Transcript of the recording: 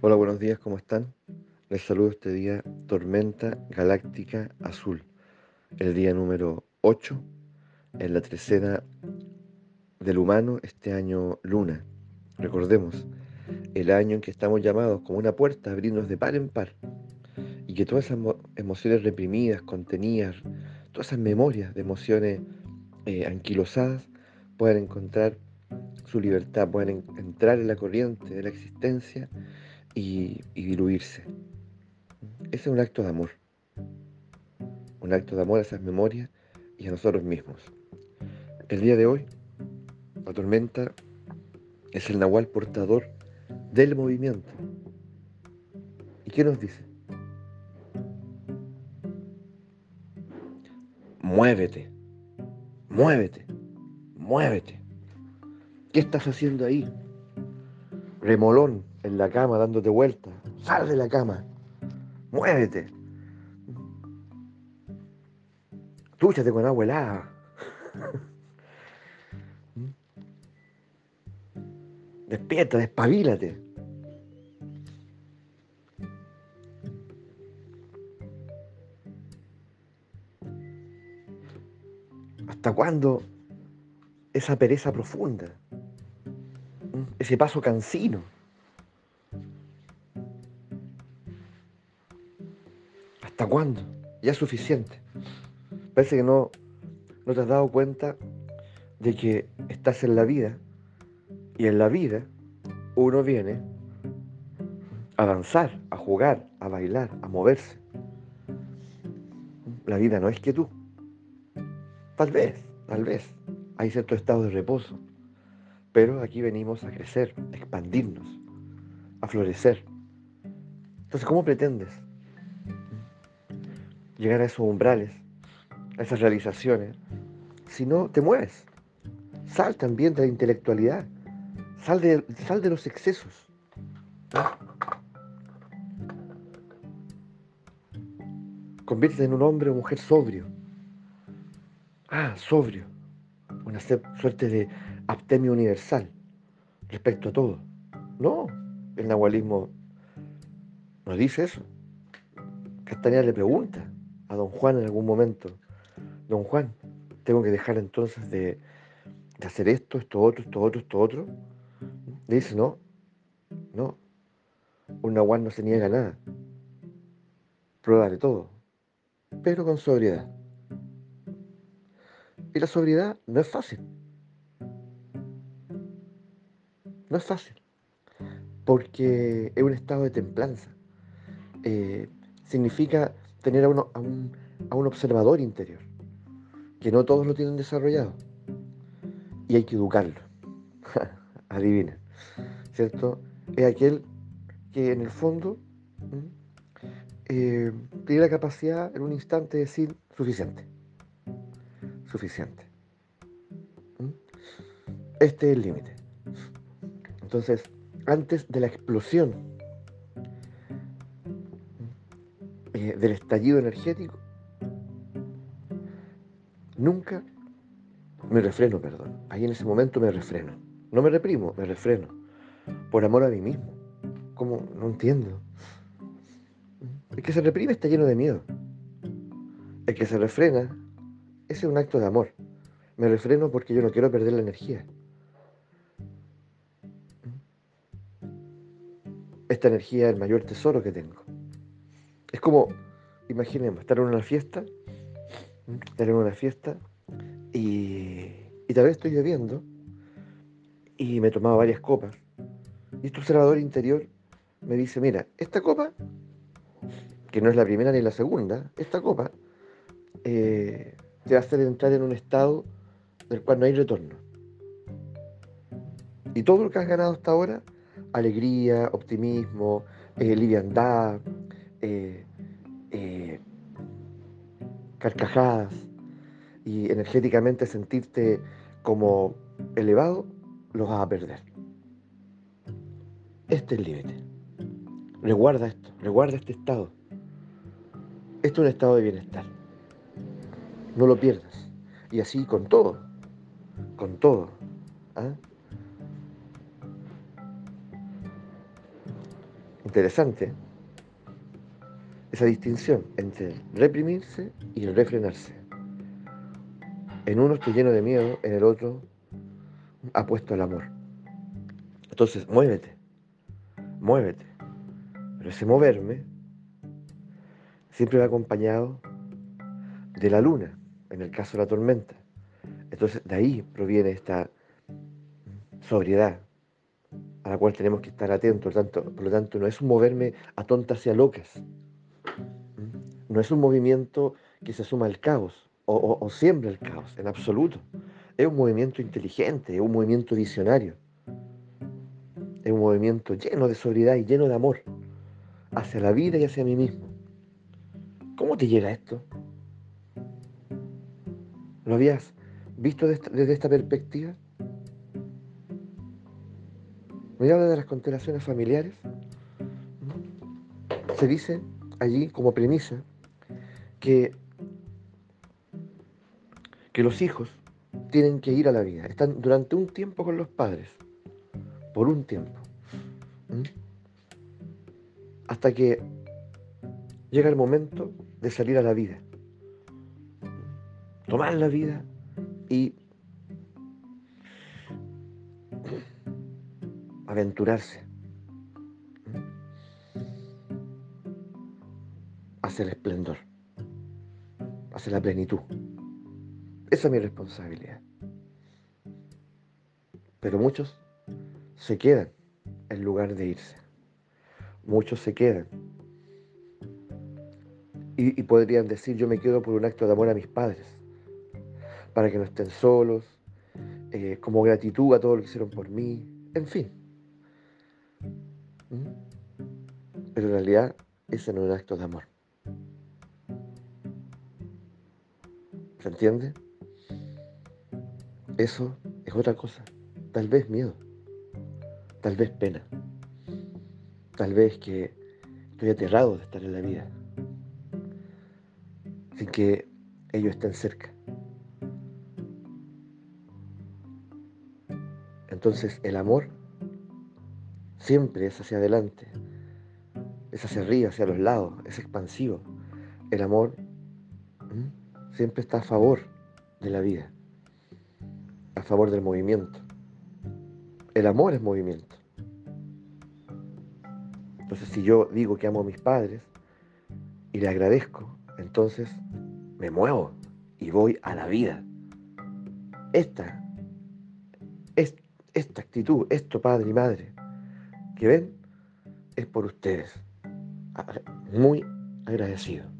Hola, buenos días, ¿cómo están? Les saludo este día Tormenta Galáctica Azul, el día número 8 en la trecena del humano, este año luna. Recordemos, el año en que estamos llamados como una puerta a abrirnos de par en par y que todas esas emociones reprimidas, contenidas, todas esas memorias de emociones eh, anquilosadas puedan encontrar su libertad, puedan entrar en la corriente de la existencia y, diluirse. Ese es un acto de amor. Un acto de amor a esas memorias y a nosotros mismos. El día de hoy, la tormenta es el nahual portador del movimiento. ¿Y qué nos dice? Muévete, muévete, muévete. ¿Qué estás haciendo ahí? Remolón, en la cama dándote vueltas. Sal de la cama. Muévete. Túchate con agua helada. Despierta, despabilate. ¿Hasta cuándo esa pereza profunda? Ese paso cansino. ¿Hasta cuándo? Ya es suficiente. Parece que no, no te has dado cuenta de que estás en la vida y en la vida uno viene a danzar, a jugar, a bailar, a moverse. La vida no es que tú. Tal vez, tal vez. Hay cierto estado de reposo. Pero aquí venimos a crecer, a expandirnos, a florecer. Entonces, ¿cómo pretendes llegar a esos umbrales, a esas realizaciones, si no te mueves. Sal también de la intelectualidad, sal de, sal de los excesos. Conviértete en un hombre o mujer sobrio. Ah, sobrio. Una suerte de aptemia universal respecto a todo. No, el nahualismo no dice eso. Castañeda le pregunta, a don Juan en algún momento, don Juan, tengo que dejar entonces de, hacer esto, esto otro, esto otro, esto otro. Le dice, no, no, un nahual no se niega nada. Prueba de todo, pero con sobriedad. Y la sobriedad no es fácil. No es fácil. Porque es un estado de templanza. Eh, significa tener a, uno, a, un, a un observador interior, que no todos lo tienen desarrollado. Y hay que educarlo. Adivinen, ¿cierto? Es aquel que en el fondo eh, tiene la capacidad en un instante de decir suficiente. Suficiente. Este es el límite. Entonces, antes de la explosión Eh, del estallido energético, nunca me refreno, perdón. Ahí en ese momento me refreno. No me reprimo, me refreno. Por amor a mí mismo. ¿Cómo? No entiendo. El que se reprime está lleno de miedo. El que se refrena, ese es un acto de amor. Me refreno porque yo no quiero perder la energía. Esta energía es el mayor tesoro que tengo. Es como, imaginemos, estar en una fiesta, estar en una fiesta y, tal vez estoy bebiendo y me he tomado varias copas. Y este observador interior me dice, mira, esta copa, que no es la primera ni la segunda, esta copa eh, te va a hacer entrar en un estado del cual no hay retorno. Y todo lo que has ganado hasta ahora, alegría, optimismo, eh, liviandad, eh, eh, carcajadas y energéticamente sentirte como elevado, los vas a perder. Este es el límite. Reguarda esto, reguarda este estado. Esto es un estado de bienestar. No lo pierdas. Y así con todo, con todo. ¿ah? Interesante esa distinción entre reprimirse y refrenarse. En uno estoy lleno de miedo, en el otro apuesto al amor. Entonces, muévete, muévete. Pero ese moverme siempre va acompañado de la luna, en el caso de la tormenta. Entonces, de ahí proviene esta sobriedad a la cual tenemos que estar atentos. Por lo tanto, no es un moverme a tontas y a locas. No es un movimiento que se suma al caos o, o siembra el caos, en absoluto. Es un movimiento inteligente, es un movimiento visionario. Es un movimiento lleno de sobriedad y lleno de amor hacia la vida y hacia mí mismo. ¿Cómo te llega esto? ¿Lo habías visto desde esta perspectiva? ¿Me habla de las constelaciones familiares? Se dice allí como premisa que, que los hijos tienen que ir a la vida, están durante un tiempo con los padres, por un tiempo, hasta que llega el momento de salir a la vida, tomar la vida y aventurarse hacia el esplendor, hacia la plenitud. Esa es mi responsabilidad. Pero muchos se quedan en lugar de irse. Muchos se quedan. Y, podrían decir, yo me quedo por un acto de amor a mis padres, para que no estén solos, eh, como gratitud a todo lo que hicieron por mí, en fin. ¿Mm? Pero en realidad ese no es un acto de amor. ¿Se entiende? Eso es otra cosa. Tal vez miedo. Tal vez pena. Tal vez que estoy aterrado de estar en la vida. Sin que ellos estén cerca. Entonces el amor siempre es hacia adelante, es hacia arriba, hacia los lados, es expansivo. El amor siempre está a favor de la vida a favor del movimiento. El amor es movimiento. Entonces, si yo digo que amo a mis padres y le agradezco, entonces me muevo y voy a la vida. Esta, es, esta actitud, esto padre y madre, que ven, es por ustedes. Muy agradecido.